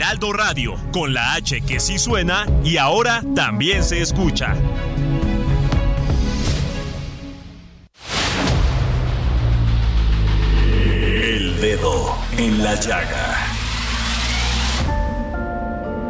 Heraldo Radio, con la H que sí suena y ahora también se escucha. El dedo en la llaga.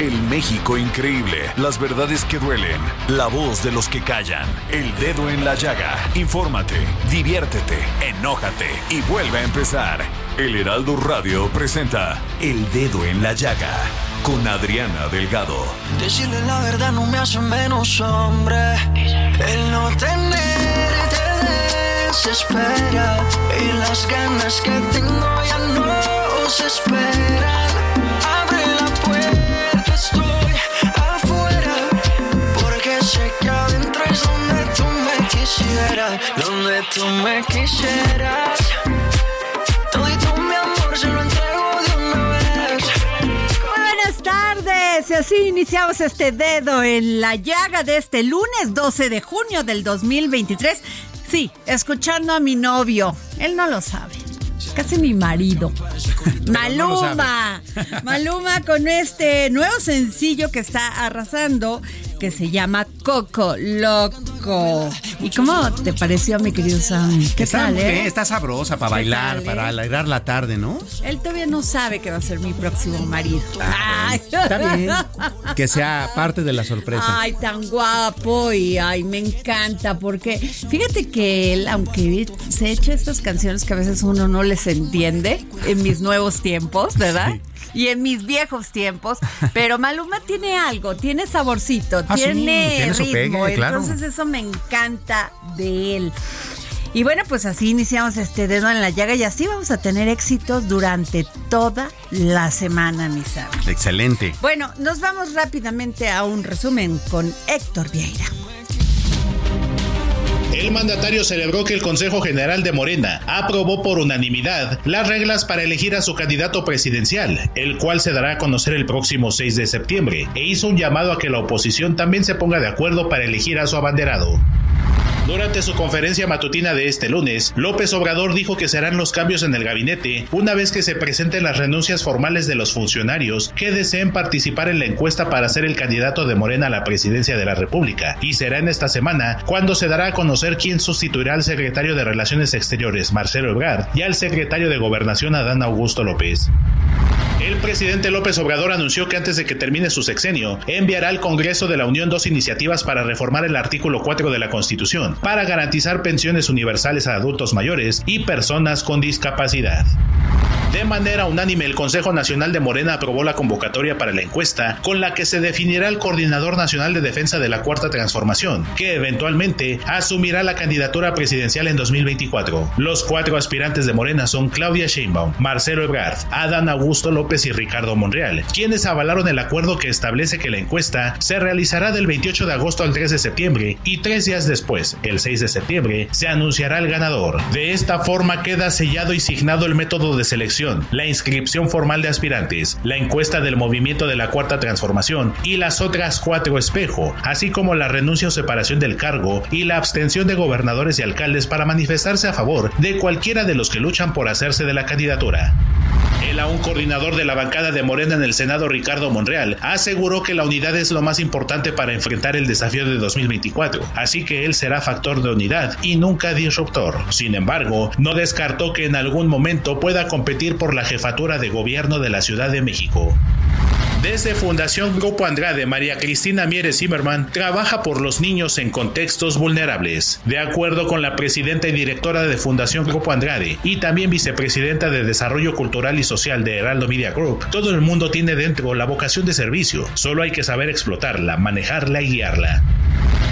El México increíble, las verdades que duelen, la voz de los que callan, el dedo en la llaga. Infórmate, diviértete, enójate y vuelve a empezar. El Heraldo Radio presenta El Dedo en la Llaga con Adriana Delgado. Decirle la verdad no me hace menos hombre. El no tenerte desespera. Y las ganas que tengo ya no se esperan. Donde tú me quisieras. Todito mi amor se lo entrego de una vez. Buenas tardes, y así iniciamos este dedo en la llaga de este lunes 12 de junio del 2023. Sí, escuchando a mi novio, él no lo sabe, casi mi marido. Maluma, Maluma con este nuevo sencillo que está arrasando, que se llama Coco Loco. ¿Y cómo te pareció, mi querido Sam? ¿Qué está, tal, eh? está sabrosa para ¿Qué bailar, tal, eh? para alegrar la tarde, ¿no? Él todavía no sabe que va a ser mi próximo marido. Ay. Está bien. Que sea parte de la sorpresa. Ay, tan guapo y ay, me encanta porque fíjate que él, aunque se echa estas canciones que a veces uno no les entiende en mis nuevos tiempos, ¿verdad? Y en mis viejos tiempos, pero Maluma tiene algo, tiene saborcito, Ah, sí, tiene, tiene ritmo, pegue, claro. entonces eso me encanta de él. Y bueno, pues así iniciamos este dedo en la llaga y así vamos a tener éxitos durante toda la semana, mis Sam. Excelente. Bueno, nos vamos rápidamente a un resumen con Héctor Vieira. El mandatario celebró que el Consejo General de Morena aprobó por unanimidad las reglas para elegir a su candidato presidencial, el cual se dará a conocer el próximo 6 de septiembre, e hizo un llamado a que la oposición también se ponga de acuerdo para elegir a su abanderado. Durante su conferencia matutina de este lunes, López Obrador dijo que serán los cambios en el gabinete una vez que se presenten las renuncias formales de los funcionarios que deseen participar en la encuesta para ser el candidato de Morena a la presidencia de la República. Y será en esta semana cuando se dará a conocer quién sustituirá al secretario de Relaciones Exteriores, Marcelo Ebrard, y al secretario de Gobernación, Adán Augusto López. El presidente López Obrador anunció que antes de que termine su sexenio, enviará al Congreso de la Unión dos iniciativas para reformar el artículo 4 de la Constitución, para garantizar pensiones universales a adultos mayores y personas con discapacidad. De manera unánime, el Consejo Nacional de Morena aprobó la convocatoria para la encuesta con la que se definirá el Coordinador Nacional de Defensa de la Cuarta Transformación, que eventualmente asumirá la candidatura presidencial en 2024. Los cuatro aspirantes de Morena son Claudia Sheinbaum, Marcelo Ebrard, Adán Augusto López y Ricardo Monreal, quienes avalaron el acuerdo que establece que la encuesta se realizará del 28 de agosto al 3 de septiembre y tres días después, el 6 de septiembre, se anunciará el ganador. De esta forma queda sellado y signado el método de selección, la inscripción formal de aspirantes, la encuesta del movimiento de la Cuarta Transformación y las otras cuatro espejo, así como la renuncia o separación del cargo y la abstención de gobernadores y alcaldes para manifestarse a favor de cualquiera de los que luchan por hacerse de la candidatura. El aún coordinador de la bancada de Morena en el Senado, Ricardo Monreal, aseguró que la unidad es lo más importante para enfrentar el desafío de 2024, así que él será factor de unidad y nunca disruptor. Sin embargo, no descartó que en algún momento pueda competir por la jefatura de gobierno de la Ciudad de México. Desde Fundación Grupo Andrade, María Cristina Mieres Zimmerman trabaja por los niños en contextos vulnerables. De acuerdo con la presidenta y directora de Fundación Grupo Andrade y también vicepresidenta de Desarrollo Cultural y Social de Heraldo Media Group, todo el mundo tiene dentro la vocación de servicio, solo hay que saber explotarla, manejarla y guiarla.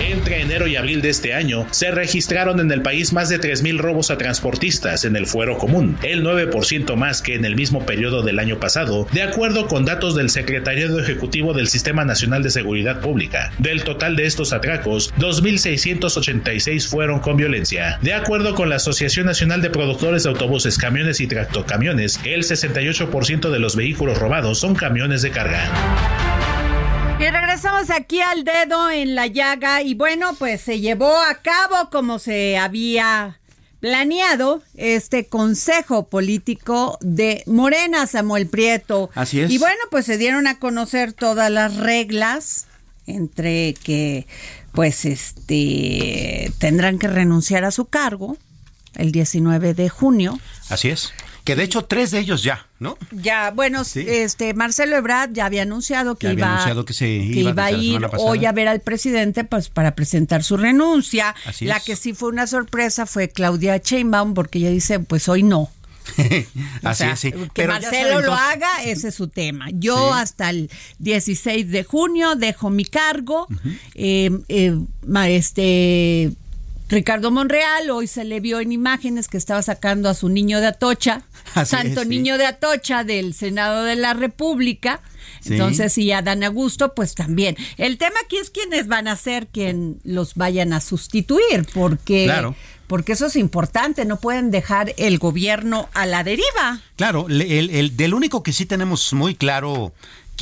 Entre enero y abril de este año, se registraron en el país más de 3.000 robos a transportistas en el fuero común, el 9% más que en el mismo periodo del año pasado, de acuerdo con datos del Secretariado Ejecutivo del Sistema Nacional de Seguridad Pública. Del total de estos atracos, 2.686 fueron con violencia. De acuerdo con la Asociación Nacional de Productores de Autobuses, Camiones y Tractocamiones, el 68% de los vehículos robados son camiones de carga. Y regresamos aquí al dedo en la llaga y bueno, pues se llevó a cabo como se había planeado este consejo político de Morena, Samuel Prieto. Así es. Y bueno, pues se dieron a conocer todas las reglas entre que pues este tendrán que renunciar a su cargo el 19 de junio. Así es. Que de hecho tres de ellos ya, ¿no? Ya, bueno, Sí. este Marcelo Ebrard ya había anunciado que Ya había iba, anunciado que se que iba iba a ir hoy a ver al presidente pues para presentar su renuncia. Así la es. que sí fue una sorpresa fue Claudia Sheinbaum porque ella dice, pues hoy no. O Así sea, es. Que Pero Marcelo lo haga, ese es su tema. Yo Sí. hasta el 16 de junio dejo mi cargo. Eh, eh, este Ricardo Monreal hoy se le vio en imágenes que estaba sacando a su niño de Atocha, Así Santo es, sí. Niño de Atocha del Senado de la República. Sí. Entonces, y a Dan Augusto, pues también. El tema aquí es quiénes van a ser quien los vayan a sustituir, porque, Claro. porque eso es importante, no pueden dejar el gobierno a la deriva. Claro, el, el- del único que sí tenemos muy claro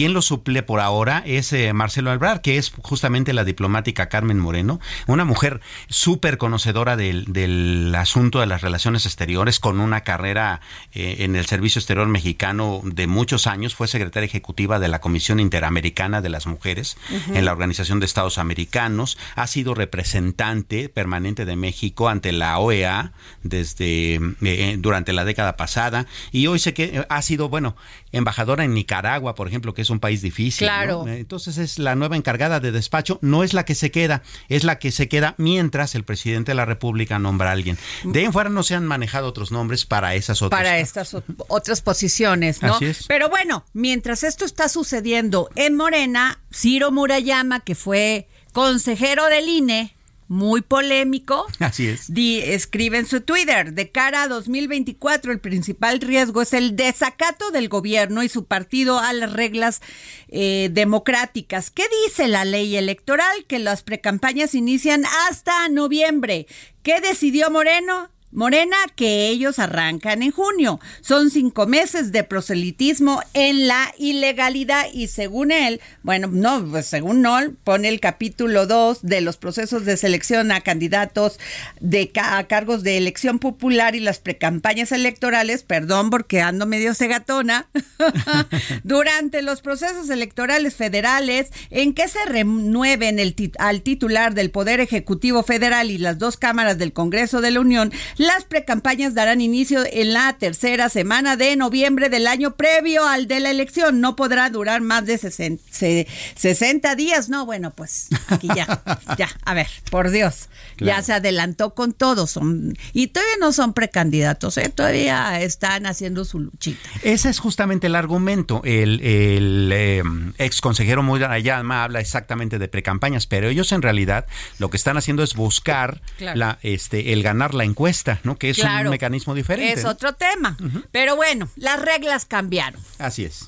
quién lo suple por ahora es eh, Marcelo Albrar, que es justamente la diplomática Carmen Moreno, una mujer súper conocedora del, del asunto de las relaciones exteriores, con una carrera eh, en el Servicio Exterior Mexicano de muchos años, fue secretaria ejecutiva de la Comisión Interamericana de las Mujeres en la Organización de Estados Americanos, ha sido representante permanente de México ante la OEA desde eh, durante la década pasada. Y hoy sé que ha sido bueno embajadora en Nicaragua por ejemplo que es un país difícil. Claro. Eh, entonces es la nueva encargada de despacho no es la que se queda es la que se queda mientras el presidente de la República nombra a alguien de ahí en fuera no se han manejado otros nombres para esas otras para estas otras posiciones, ¿no? Así es. Pero bueno, mientras esto está sucediendo en Morena, Ciro Murayama, que fue consejero del INE, muy polémico, así es Di- escribe en su Twitter, de cara a 2024 el principal riesgo es el desacato del gobierno y su partido a las reglas eh, democráticas. ¿Qué dice la ley electoral? Que las precampañas inician hasta noviembre. ¿Qué decidió Moreno? Morena que ellos arrancan en junio. Son cinco meses de proselitismo en la ilegalidad y según él, bueno, no, pues según no, pone el capítulo 2 de los procesos de selección a candidatos de a cargos de elección popular y las precampañas electorales, perdón porque ando medio cegatona, durante los procesos electorales federales en que se renueven al titular del Poder Ejecutivo Federal y las dos cámaras del Congreso de la Unión, las precampañas darán inicio en la tercera semana de noviembre del año previo al de la elección. No podrá durar más de 60, se- 60 días. No, bueno, pues aquí ya, ya, a ver, por Dios, ya se adelantó con todo. Son, y todavía no son precandidatos, ¿eh? todavía están haciendo su luchita. Ese es justamente el argumento. El, el, eh, ex consejero Murayama habla exactamente de precampañas, pero ellos en realidad lo que están haciendo es buscar Claro. la, este, el ganar la encuesta, ¿no? Que es Claro, un mecanismo diferente. Es ¿no? otro tema. Pero bueno, las reglas cambiaron. Así es.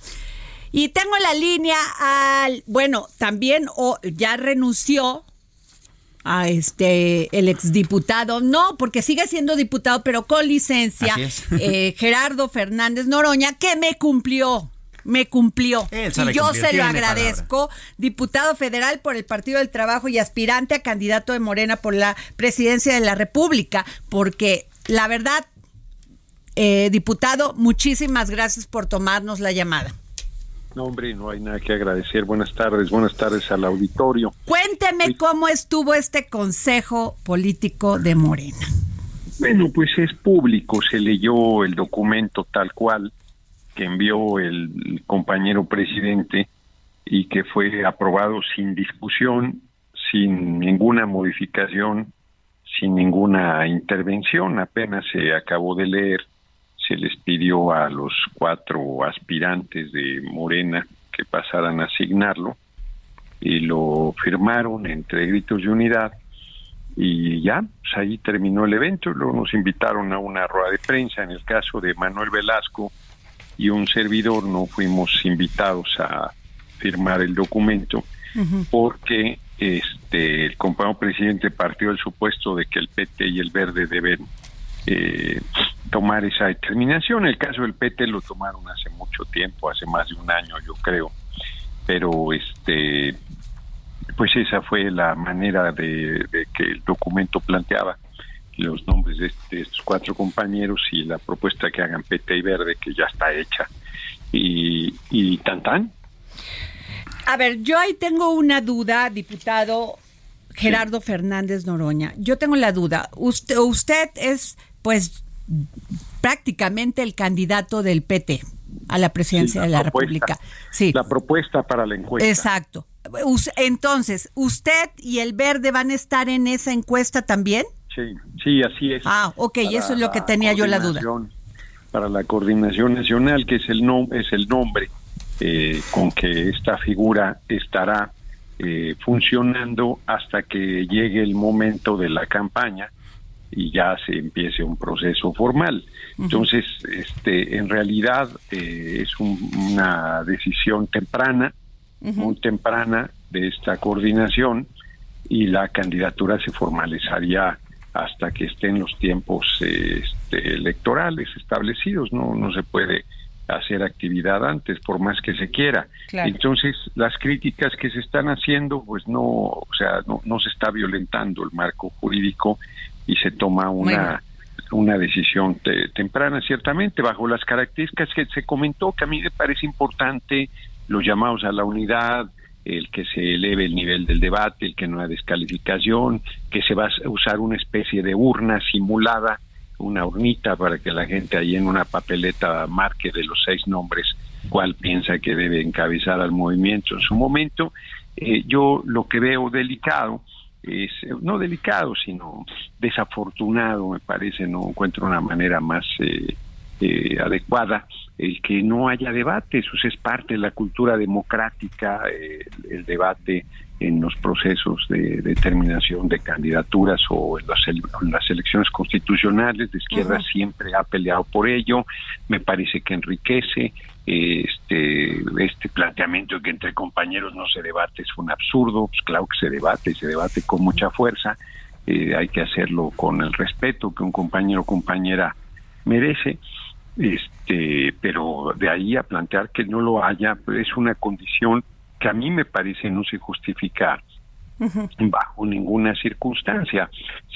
Y tengo la línea al, bueno, también o ya renunció a este el exdiputado, no, porque sigue siendo diputado, pero con licencia, eh, Gerardo Fernández Noroña, que me cumplió. Me cumplió. Él sabe y yo cumplir, se lo tiene agradezco. Diputado federal por el Partido del Trabajo y aspirante a candidato de Morena por la presidencia de la República, porque la verdad, eh, diputado, muchísimas gracias por tomarnos la llamada. No, hombre, no hay nada que agradecer. Buenas tardes, buenas tardes al auditorio. Cuénteme cómo estuvo este consejo político de Morena. Bueno, pues es público, se leyó el documento tal cual que envió el compañero presidente y que fue aprobado sin discusión, sin ninguna modificación, sin ninguna intervención. Apenas se acabó de leer, se les pidió a los cuatro aspirantes de Morena que pasaran a asignarlo y lo firmaron entre gritos de unidad y ya, pues ahí terminó el evento, luego nos invitaron a una rueda de prensa, en el caso de Manuel Velasco y un servidor no fuimos invitados a firmar el documento porque este el compañero presidente partió del supuesto de que el PT y el Verde deben eh, tomar esa determinación. El caso del PT lo tomaron hace mucho tiempo, hace más de un año yo creo, pero este pues esa fue la manera de, que el documento planteaba los nombres de, estos cuatro compañeros y la propuesta que hagan PT y Verde que ya está hecha y, y tan tan a ver, yo ahí tengo una duda, diputado Gerardo Fernández Noroña. Yo tengo la duda. Usted, usted es, pues, prácticamente el candidato del PT a la presidencia de la República. Sí. La propuesta para la encuesta. Exacto. Entonces, ¿usted y el Verde van a estar en esa encuesta también? Sí, sí, así es. Ah, ok, eso es lo que tenía yo la duda. Para la coordinación nacional, que es el, no, es el nombre eh, con que esta figura estará eh, funcionando hasta que llegue el momento de la campaña y ya se empiece un proceso formal. Entonces, este, en realidad eh, es una decisión temprana, muy temprana de esta coordinación y la candidatura se formalizaría hasta que estén los tiempos este, electorales establecidos. No, no se puede hacer actividad antes, por más que se quiera. Entonces, las críticas que se están haciendo, pues no, o sea, no, no se está violentando el marco jurídico y se toma una, una decisión temprana, ciertamente, bajo las características que se comentó, que a mí me parece importante, los llamados a la unidad, el que se eleve el nivel del debate, el que no haya descalificación, que se va a usar una especie de urna simulada una urnita para que la gente ahí en una papeleta marque de los seis nombres cuál piensa que debe encabezar al movimiento en su momento. Eh, yo lo que veo delicado es, no delicado, sino desafortunado, me parece, no encuentro una manera más eh, eh, adecuada, el que no haya debate, eso es parte de la cultura democrática, el debate en los procesos de determinación de candidaturas o en las, elecciones constitucionales. De izquierda siempre ha peleado por ello. Me parece que enriquece este este planteamiento de que entre compañeros no se debate es un absurdo. Pues claro que se debate se debate con mucha fuerza. Eh, hay que hacerlo con el respeto que un compañero o compañera merece este pero de ahí a plantear que no lo haya es una condición que a mí me parece no se justifica bajo ninguna circunstancia.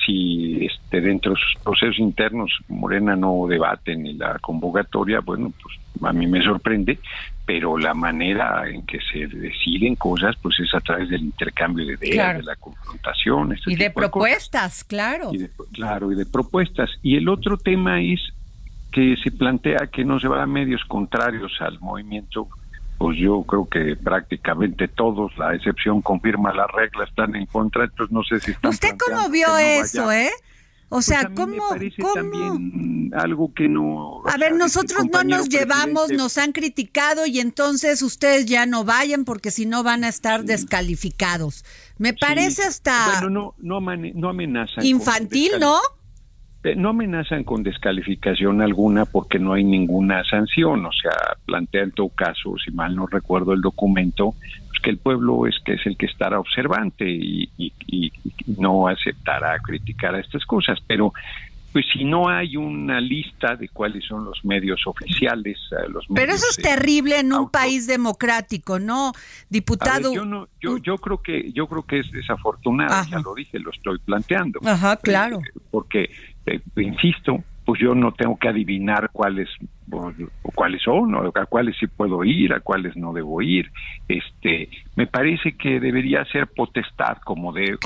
Si este, dentro de sus procesos internos Morena no debate ni la convocatoria, bueno, pues a mí me sorprende, pero la manera en que se deciden cosas, pues es a través del intercambio de ideas, de la confrontación. Este y de propuestas, claro. claro, y de propuestas. Y el otro tema es que se plantea que no se va a medios contrarios al movimiento pues yo creo que prácticamente todos, la excepción confirma la regla, están en contra, entonces no sé si están ¿Usted cómo vio eso, eh? O sea, pues ¿cómo, ¿cómo? También algo que no... A ver, nosotros no nos llevamos, nos han criticado y entonces ustedes ya no vayan porque si no van a estar descalificados. Me parece hasta... Bueno, no, no, no amenazan. Infantil, ¿no? Eh, no amenazan con descalificación alguna porque no hay ninguna sanción, o sea, plantea en todo caso, si mal no recuerdo el documento, pues que el pueblo es que es el que estará observante y, no aceptará criticar a estas cosas, pero pues si no hay una lista de cuáles son los medios oficiales, eh, los Pero eso es terrible en un país democrático, ¿no, diputado? yo no, yo, yo creo que yo creo que es desafortunado, ya lo dije, lo estoy planteando. Ajá, claro. Eh, porque eh, insisto, pues yo no tengo que adivinar cuáles cuáles son, o a cuáles sí puedo ir, a cuáles no debo ir. Este, me parece que debería ser potestad, como de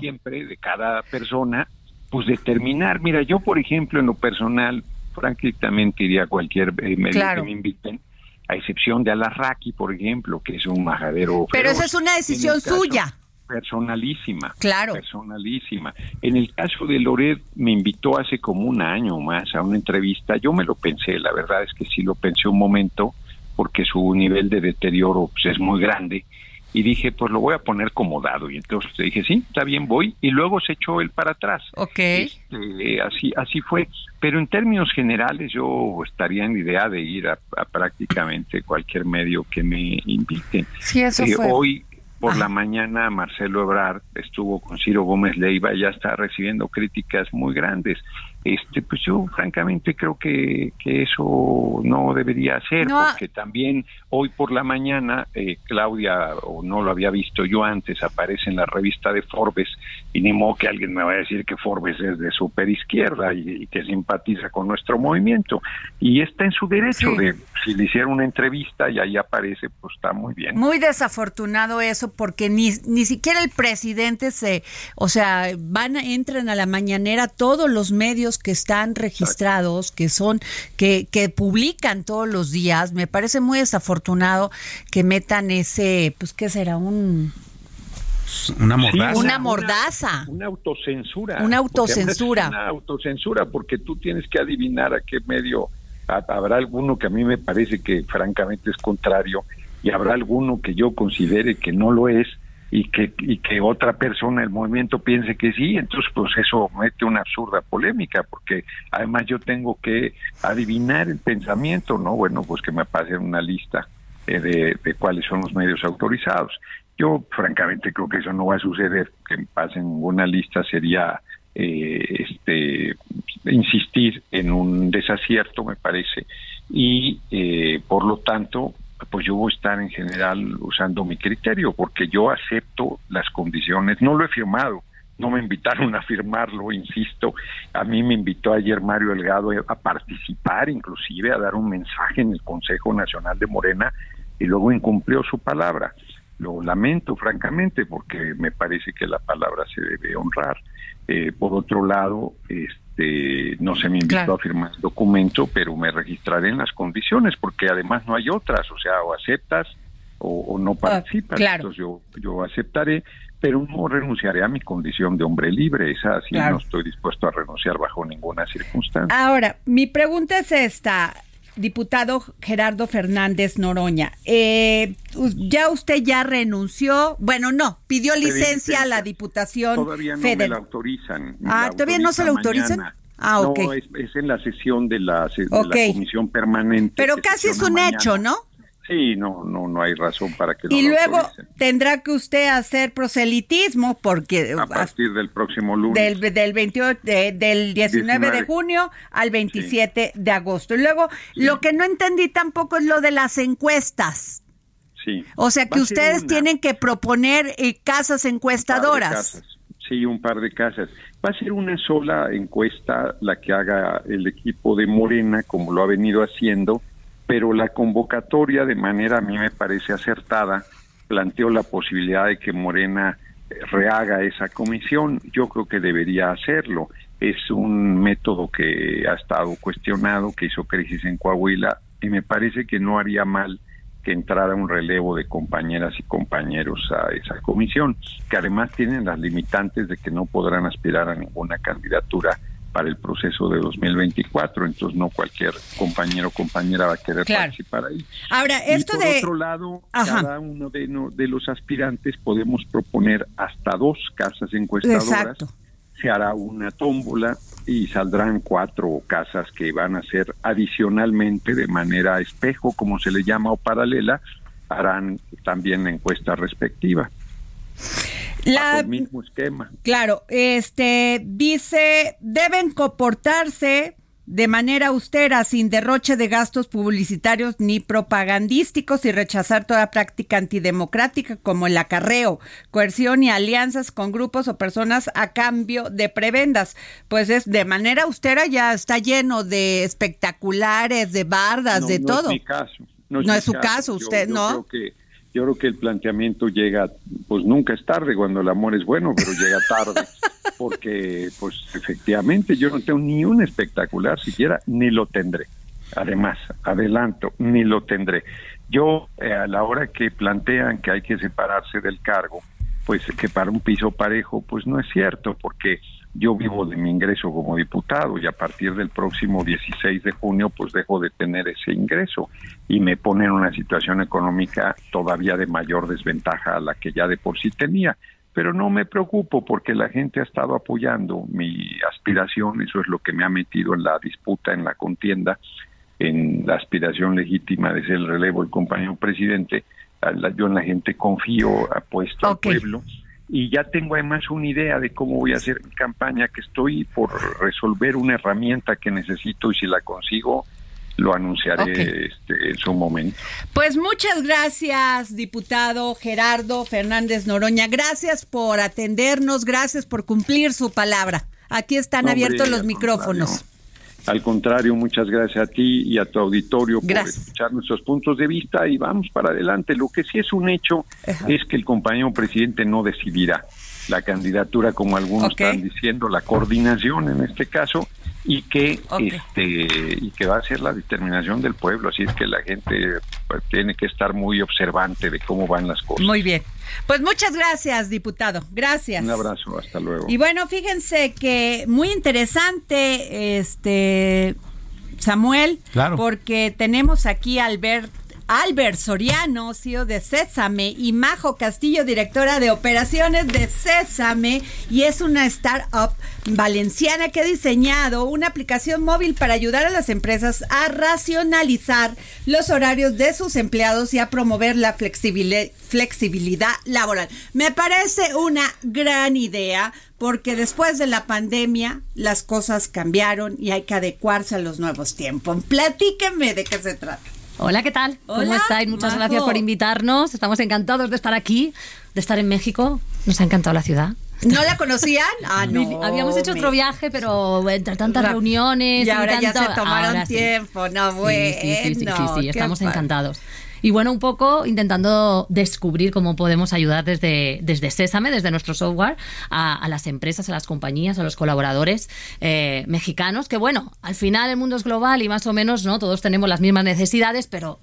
siempre, de cada persona, pues determinar. Mira, yo por ejemplo en lo personal, francamente iría a cualquier eh, medio que me inviten a excepción de Alarraqui, por ejemplo, que es un majadero. Pero esa es una decisión suya. Personalísima. Claro. Personalísima. En el caso de Loret, me invitó hace como un año más a una entrevista. Yo me lo pensé, la verdad es que sí lo pensé un momento, porque su nivel de deterioro pues, es muy grande y dije, pues lo voy a poner como dado. Y entonces dije, sí, está bien, voy. Y luego se echó él para atrás. Ok. Este, así, así fue. Pero en términos generales yo estaría en idea de ir a, prácticamente cualquier medio que me invite. Sí, eso eh, fue. Hoy por la mañana Marcelo Ebrard estuvo con Ciro Gómez Leiva y ya está recibiendo críticas muy grandes este pues yo francamente creo que, que eso no debería ser porque también hoy por la mañana eh, Claudia o no lo había visto yo antes aparece en la revista de Forbes y ni modo que alguien me vaya a decir que Forbes es de super izquierda y, que simpatiza con nuestro movimiento. Y está en su derecho de si le hiciera una entrevista y ahí aparece pues está muy bien. Muy desafortunado eso porque ni ni siquiera el presidente se o sea van entran a la mañanera todos los medios que están registrados, que son, que, que publican todos los días. Me parece muy desafortunado que metan ese, pues, ¿qué será? Un una mordaza. una mordaza. Una, autocensura. Una autocensura. Una autocensura porque tú tienes que adivinar a qué medio habrá alguno que a mí me parece que francamente es contrario y habrá alguno que yo considere que no lo es y que, y que otra persona del movimiento piense que sí, entonces pues eso mete una absurda polémica, porque además yo tengo que adivinar el pensamiento, ¿no? Bueno, pues que me pasen una lista eh, de, de cuáles son los medios autorizados. Yo francamente creo que eso no va a suceder, que me pasen una lista sería eh, este insistir en un desacierto, me parece, y eh, por lo tanto pues yo voy a estar en general usando mi criterio, porque yo acepto las condiciones, no lo he firmado, no me invitaron a firmarlo, insisto, a mí me invitó ayer Mario Delgado a participar, inclusive a dar un mensaje en el Consejo Nacional de Morena, y luego incumplió su palabra. Lo lamento, francamente, porque me parece que la palabra se debe honrar. Eh, por otro lado, este, este, no se me invitó a firmar el documento, pero me registraré en las condiciones, porque además no hay otras, o sea, o aceptas o, no ah, participas. Entonces yo, yo aceptaré, pero no renunciaré a mi condición de hombre libre, esa sí no estoy dispuesto a renunciar bajo ninguna circunstancia. Ahora, mi pregunta es esta, diputado Gerardo Fernández Noroña, eh, ya usted ya renunció, bueno, no, pidió licencia, a la Diputación Todavía no me la autorizan. Ah, todavía no se la autorizan. Ah, ok. No, es, en la sesión de la, comisión permanente. Pero casi es un hecho, ¿no? Sí, no, no, no hay razón para que. Y luego tendrá que usted hacer proselitismo porque a partir del próximo lunes del del 28 del 19, de junio al 27 de agosto. Y luego lo que no entendí tampoco es lo de las encuestas. Sí. O sea que ustedes tienen que proponer eh, casas encuestadoras. Sí, un par de casas. Va a ser una sola encuesta la que haga el equipo de Morena, como lo ha venido haciendo pero la convocatoria de manera a mí me parece acertada planteó la posibilidad de que Morena eh, rehaga esa comisión. Yo creo que debería hacerlo. Es un método que ha estado cuestionado, que hizo crisis en Coahuila y me parece que no haría mal que entrara un relevo de compañeras y compañeros a esa comisión, que además tienen las limitantes de que no podrán aspirar a ninguna candidatura para el proceso de 2024, entonces no cualquier compañero o compañera va a querer participar ahí. Ahora, esto por otro lado, cada uno de, de, los aspirantes podemos proponer hasta dos casas encuestadoras. Se hará una tómbola y saldrán cuatro casas que van a ser adicionalmente de manera espejo, como se le llama, o paralela, harán también la encuesta respectiva. La, mismo esquema. Claro, este dice, deben comportarse de manera austera, sin derroche de gastos publicitarios ni propagandísticos y rechazar toda práctica antidemocrática como el acarreo, coerción y alianzas con grupos o personas a cambio de prebendas. Pues es de manera austera ya está lleno de espectaculares, de bardas, de todo. Es mi caso. No es, su caso, usted no. que yo creo que el planteamiento llega, pues nunca es tarde cuando el amor es bueno, pero llega tarde, porque pues efectivamente yo no tengo ni un espectacular siquiera, ni lo tendré. además, adelanto, ni lo tendré. Yo, eh, a la hora que plantean que hay que separarse del cargo, pues que para un piso parejo, pues no es cierto, porque yo vivo de mi ingreso como diputado y a partir del próximo 16 de junio pues dejo de tener ese ingreso y me pone en una situación económica todavía de mayor desventaja a la que ya de por sí tenía. Pero no me preocupo porque la gente ha estado apoyando mi aspiración, eso es lo que me ha metido en la disputa, en la contienda, en la aspiración legítima de ser el relevo del compañero presidente. Yo en la gente confío, apuesto al pueblo y ya tengo además una idea de cómo voy a hacer mi campaña, que estoy por resolver una herramienta que necesito y si la consigo lo anunciaré este, en su momento. Pues muchas gracias, diputado Gerardo Fernández Noroña. Gracias por atendernos, gracias por cumplir su palabra. Aquí están abiertos los micrófonos. Al contrario, muchas gracias a ti y a tu auditorio por escuchar nuestros puntos de vista y vamos para adelante. Lo que sí es un hecho es que el compañero presidente no decidirá la candidatura como algunos están diciendo, la coordinación en este caso y que este y que va a ser la determinación del pueblo, así es que la gente pues, tiene que estar muy observante de cómo van las cosas. Muy bien. Pues muchas gracias, diputado. Gracias. Un abrazo, hasta luego. Y bueno, fíjense que muy interesante este Samuel, claro. porque tenemos aquí a Albert Albert Soriano, CEO de Césame, y Majo Castillo, directora de operaciones de Césame, y es una startup valenciana que ha diseñado una aplicación móvil para ayudar a las empresas a racionalizar los horarios de sus empleados y a promover la flexibilidad laboral. Me parece una gran idea porque después de la pandemia las cosas cambiaron y hay que adecuarse a los nuevos tiempos. Platíquenme de qué se trata. Hola, ¿qué tal? ¿Cómo estáis? Muchas gracias por invitarnos. Estamos encantados de estar aquí, de estar en México. Nos ha encantado la ciudad. ¿No la conocían? Ah, no. Habíamos hecho otro viaje, pero entre tantas reuniones. Y ahora ya se tomaron tiempo. No, bueno. Sí, sí, sí, sí, sí, estamos encantados. Y bueno, un poco intentando descubrir cómo podemos ayudar desde, desde Sésame, desde nuestro software, a, las empresas, a las compañías, a los colaboradores eh, mexicanos, que bueno, al final el mundo es global y más o menos, ¿no? Todos tenemos las mismas necesidades, pero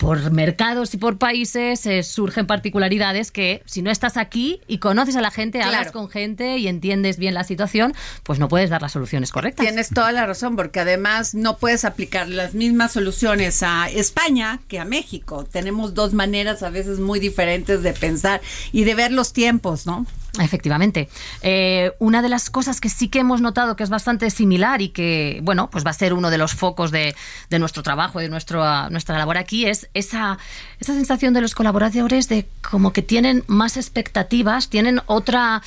por mercados y por países eh, surgen particularidades que si no estás aquí y conoces a la gente, hablas con gente y entiendes bien la situación, pues no puedes dar las soluciones correctas. Tienes toda la razón, porque además no puedes aplicar las mismas soluciones a España que a México. Tenemos dos maneras a veces muy diferentes de pensar y de ver los tiempos, ¿no? Efectivamente. Eh, una de las cosas que sí que hemos notado que es bastante similar y que, bueno, pues va a ser uno de los focos de, de nuestro trabajo, de nuestro, nuestra labor aquí, es esa, esa sensación de los colaboradores de como que tienen más expectativas, tienen otra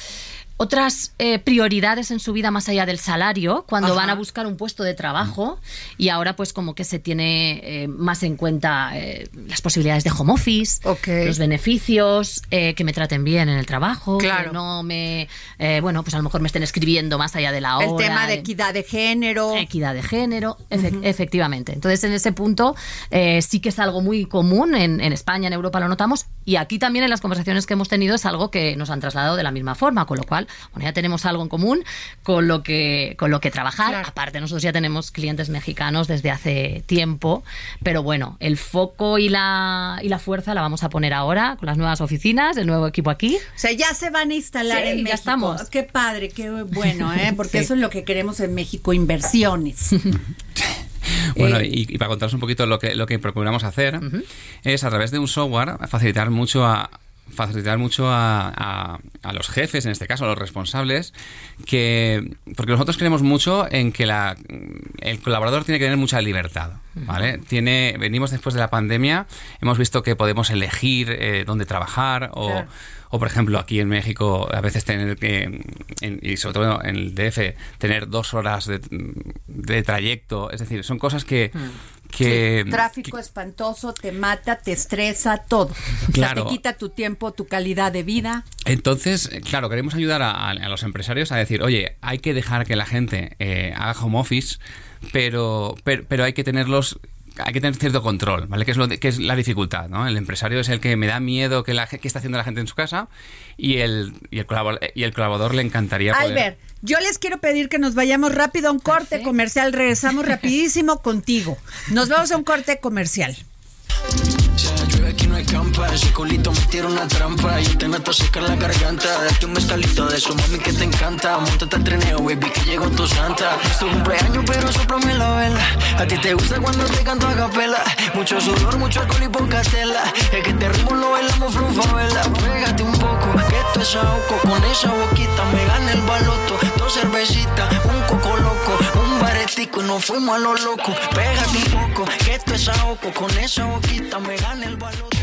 otras eh, prioridades en su vida más allá del salario cuando van a buscar un puesto de trabajo y ahora pues como que se tiene eh, más en cuenta eh, las posibilidades de home office, los beneficios, que me traten bien en el trabajo, que no me, bueno, pues a lo mejor me estén escribiendo más allá de la hora. El tema de equidad de género. Equidad de género, efectivamente. Entonces en ese punto sí que es algo muy común en, en España, en Europa lo notamos y aquí también en las conversaciones que hemos tenido es algo que nos han trasladado de la misma forma, con lo cual bueno, ya tenemos algo en común con lo que, con lo que trabajar. Aparte, nosotros ya tenemos clientes mexicanos desde hace tiempo, pero bueno, el foco y la, y la fuerza la vamos a poner ahora con las nuevas oficinas, el nuevo equipo aquí. O sea, ya se van a instalar en México. Ya estamos. Qué padre, qué bueno, ¿eh? porque eso es lo que queremos en México, inversiones. Bueno, eh, y, para contaros un poquito lo que, lo que procuramos hacer es a través de un software facilitar mucho a, facilitar mucho a, a, los jefes, en este caso a los responsables, que porque nosotros creemos mucho en que la, el colaborador tiene que tener mucha libertad, ¿vale? Tiene, venimos después de la pandemia, hemos visto que podemos elegir eh, dónde trabajar o, o, por ejemplo, aquí en México a veces tener que, y sobre todo en el DF, tener dos horas de, de trayecto, es decir, son cosas que, que... tráfico espantoso, te mata, te estresa, todo. Claro. te quita tu tiempo, tu calidad de vida. Entonces, claro, queremos ayudar a, los empresarios a decir, oye, hay que dejar que la gente eh, haga home office, pero, pero, hay que tenerlos hay que tener cierto control, ¿vale? Que es, lo que es la dificultad, ¿no? El empresario es el que me da miedo que, la, que está haciendo la gente en su casa y el, y el, colaborador, y el colaborador le encantaría poder... Albert, yo les quiero pedir que nos vayamos rápido a un corte comercial. Regresamos rapidísimo contigo. Nos vamos a un corte comercial. Campa. Ese colito me tira una trampa. Y te meto a secar la garganta. Date un mezcalito de eso, mami, que te encanta. Montate al trineo, baby, que llegó tu santa. Es tu cumpleaños, pero soplame la vela. A ti te gusta cuando te canto a capela. Mucho sudor, mucho alcohol y poca tela. Es que te ritmo lo bailamos vela. Pégate un poco, que esto es ahogo. Con esa boquita me gana el baloto. Dos cervecitas, un coco loco. Un baretico y nos fuimos a lo loco. Pégate un poco, que esto es ahogo. Con esa boquita me gana el baloto.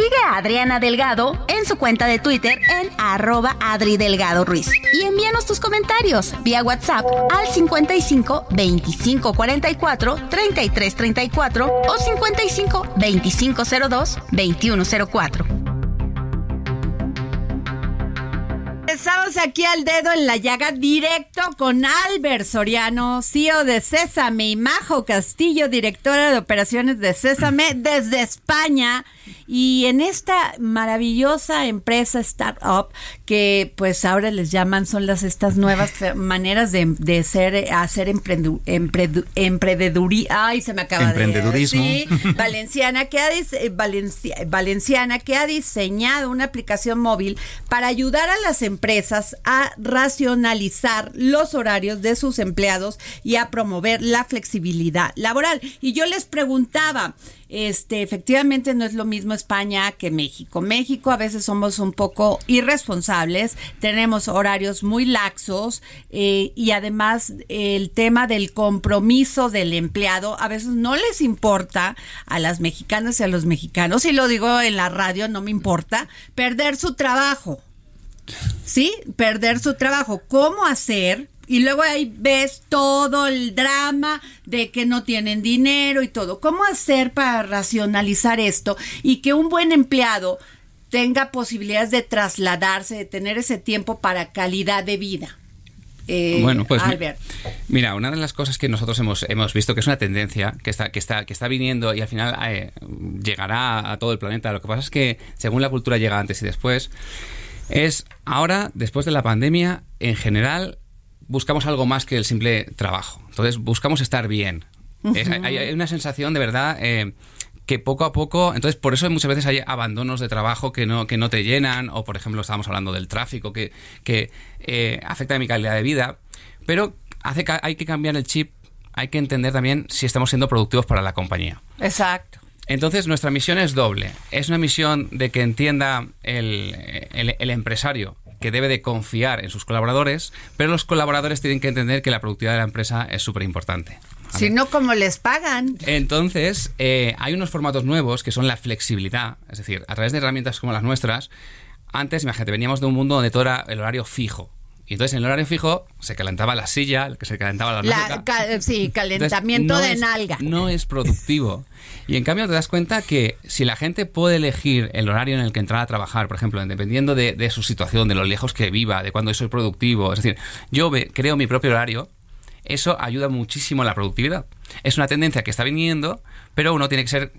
Sigue a Adriana Delgado en su cuenta de Twitter en arroba Adri Delgado Ruiz. Y envíanos tus comentarios vía WhatsApp al 55 25 44 33 34 o 55 25 02 21 04. Estamos aquí al dedo en la llaga directo con Albert Soriano, CEO de Césame, y Majo Castillo, directora de operaciones de Césame desde España. Y en esta maravillosa empresa startup que pues ahora les llaman, son las estas nuevas maneras de, de ser, hacer emprendu, emprendeduría, ay se me acaba Emprendedurismo. de sí, valenciana que ha Valencia, valenciana que ha diseñado una aplicación móvil para ayudar a las empresas a racionalizar los horarios de sus empleados y a promover la flexibilidad laboral. Y yo les preguntaba, este, efectivamente no es lo mismo España que México. México a veces somos un poco irresponsables, tenemos horarios muy laxos eh, y además el tema del compromiso del empleado a veces no les importa a las mexicanas y a los mexicanos, y lo digo en la radio, no me importa, perder su trabajo. ¿Sí? Perder su trabajo. ¿Cómo hacer y luego ahí ves todo el drama de que no tienen dinero y todo. ¿Cómo hacer para racionalizar esto y que un buen empleado tenga posibilidades de trasladarse, de tener ese tiempo para calidad de vida? Eh, bueno, pues Albert. mira, una de las cosas que nosotros hemos, hemos visto que es una tendencia que está, que está, que está viniendo y al final eh, llegará a todo el planeta. Lo que pasa es que según la cultura llega antes y después, es ahora, después de la pandemia, en general, buscamos algo más que el simple trabajo. Entonces, buscamos estar bien. hay, una sensación de verdad eh, que poco a poco, entonces por eso muchas veces hay abandonos de trabajo que no, que no te llenan, o por ejemplo estábamos hablando del tráfico que, que eh, afecta a mi calidad de vida, pero hace hay que cambiar el chip, hay que entender también si estamos siendo productivos para la compañía. Exacto. Entonces nuestra misión es doble. Es una misión de que entienda el, el empresario que debe de confiar en sus colaboradores, pero los colaboradores tienen que entender que la productividad de la empresa es súper importante. Si no, ¿cómo les pagan? Entonces, eh, hay unos formatos nuevos que son la flexibilidad, es decir, a través de herramientas como las nuestras, antes, imagínate, veníamos de un mundo donde todo era el horario fijo. Y entonces en el horario fijo se calentaba la silla, se calentaba la, la Sí, calentamiento de nalga. No es productivo. Y en cambio te das cuenta que si la gente puede elegir el horario en el que entrar a trabajar, por ejemplo, dependiendo de, su situación, de lo lejos que viva, de cuándo soy productivo, es decir, yo creo mi propio horario, eso ayuda muchísimo a la productividad. Es una tendencia que está viniendo, pero uno tiene que ser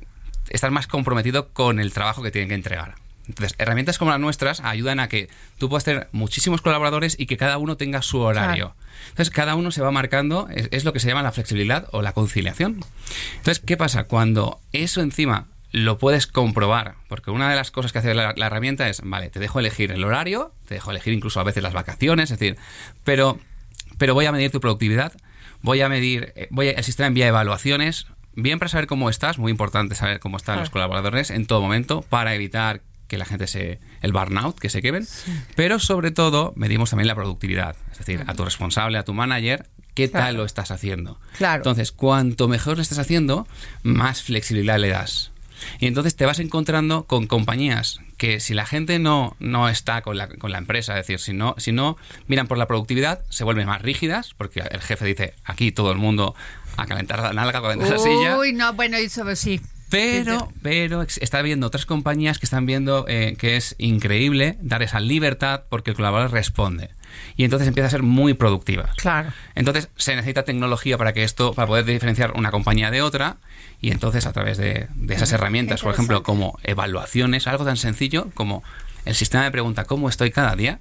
estar más comprometido con el trabajo que tiene que entregar. Entonces, herramientas como las nuestras ayudan a que tú puedas tener muchísimos colaboradores y que cada uno tenga su horario. Entonces, cada uno se va marcando, es, lo que se llama la flexibilidad o la conciliación. Entonces, ¿qué pasa? Cuando eso encima lo puedes comprobar, porque una de las cosas que hace la, herramienta es, vale, te dejo elegir el horario, te dejo elegir incluso a veces las vacaciones, es decir, pero, pero voy a medir tu productividad, voy a medir, eh, voy el sistema envía evaluaciones, bien para saber cómo estás, muy importante saber cómo están los colaboradores en todo momento para evitar que la gente se el burnout, que se quemen, pero sobre todo medimos también la productividad, es decir, a tu responsable, a tu manager, qué tal lo estás haciendo. Claro. Entonces, cuanto mejor lo estés haciendo, más flexibilidad le das. Y entonces te vas encontrando con compañías que si la gente no, no está con la, con la empresa, es decir, si no, si no miran por la productividad, se vuelven más rígidas, porque el jefe dice, aquí todo el mundo a calentar la nalga, a calentar la silla. Uy, no, bueno, eso sí. Pero, pero está viendo otras compañías que están viendo eh, que es increíble dar esa libertad porque el colaborador responde. Y entonces empieza a ser muy productiva. Claro. Entonces se necesita tecnología para que esto, para poder diferenciar una compañía de otra. Y entonces a través de, esas herramientas, por ejemplo, como evaluaciones, algo tan sencillo como el sistema de pregunta cómo estoy cada día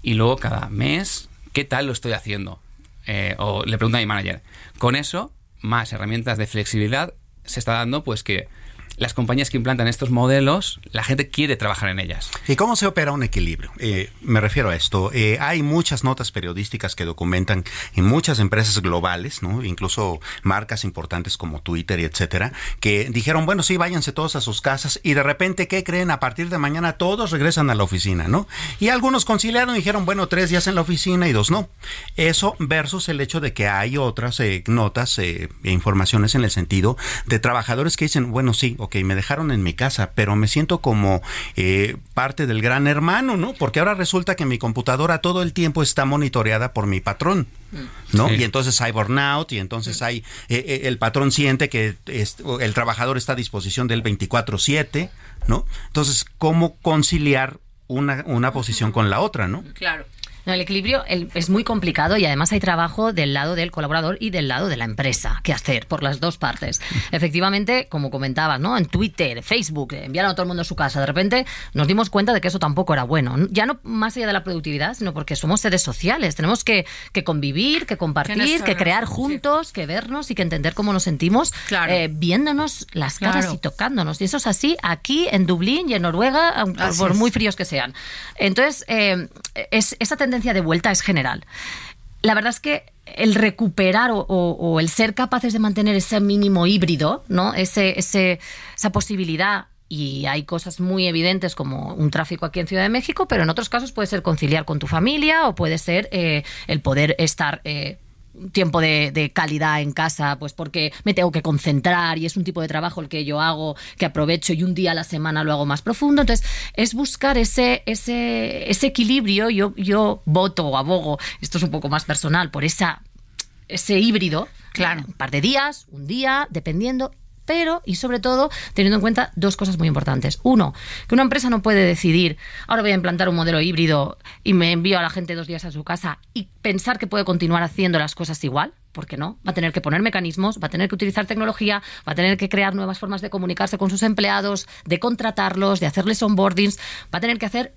y luego cada mes qué tal lo estoy haciendo. Eh, o le pregunta a mi manager. Con eso, más herramientas de flexibilidad, se está dando pues que las compañías que implantan estos modelos, la gente quiere trabajar en ellas. ¿Y cómo se opera un equilibrio? Eh, me refiero a esto. Eh, hay muchas notas periodísticas que documentan en muchas empresas globales, ¿no? incluso marcas importantes como Twitter y etcétera, que dijeron, bueno, sí, váyanse todos a sus casas y de repente, ¿qué creen? A partir de mañana todos regresan a la oficina, ¿no? Y algunos conciliaron y dijeron, bueno, tres días en la oficina y dos no. Eso versus el hecho de que hay otras eh, notas e informaciones en el sentido de trabajadores que dicen, bueno, sí, ok, me dejaron en mi casa, pero me siento como eh, parte del gran hermano, ¿no? Porque ahora resulta que mi computadora todo el tiempo está monitoreada por mi patrón, ¿no? Y entonces hay burnout y entonces hay, eh, eh, el patrón siente que el trabajador está a disposición del 24/7, ¿no? Entonces, ¿cómo conciliar una, una posición con la otra, ¿no? Claro. No, el equilibrio es muy complicado y además hay trabajo del lado del colaborador y del lado de la empresa que hacer por las dos partes. Efectivamente, como comentabas, ¿no? En Twitter, Facebook, enviaron a todo el mundo a su casa. De repente nos dimos cuenta de que eso tampoco era bueno. Ya no más allá de la productividad, sino porque somos seres sociales. Tenemos que, convivir, que compartir, que crear juntos, que vernos y que entender cómo nos sentimos eh, viéndonos las caras y tocándonos. Y eso es así aquí en Dublín y en Noruega, por, muy fríos que sean. Entonces, eh, es, esa tendencia de vuelta es general. La verdad es que el recuperar o, el ser capaces de mantener ese mínimo híbrido, ¿no? Ese, esa posibilidad y hay cosas muy evidentes como un tráfico aquí en Ciudad de México, pero en otros casos puede ser conciliar con tu familia o puede ser eh, el poder estar eh, tiempo de, calidad en casa, pues porque me tengo que concentrar y es un tipo de trabajo el que yo hago, que aprovecho y un día a la semana lo hago más profundo. Entonces, es buscar ese, ese, ese equilibrio. Yo, yo voto o abogo, esto es un poco más personal, por esa, ese híbrido. Claro. Un par de días, un día, dependiendo pero y sobre todo teniendo en cuenta dos cosas muy importantes. Uno, que una empresa no puede decidir, ahora voy a implantar un modelo híbrido y me envío a la gente dos días a su casa y pensar que puede continuar haciendo las cosas igual. porque no? Va a tener que poner mecanismos, va a tener que utilizar tecnología, va a tener que crear nuevas formas de comunicarse con sus empleados, de contratarlos, de hacerles onboardings, va a tener que hacer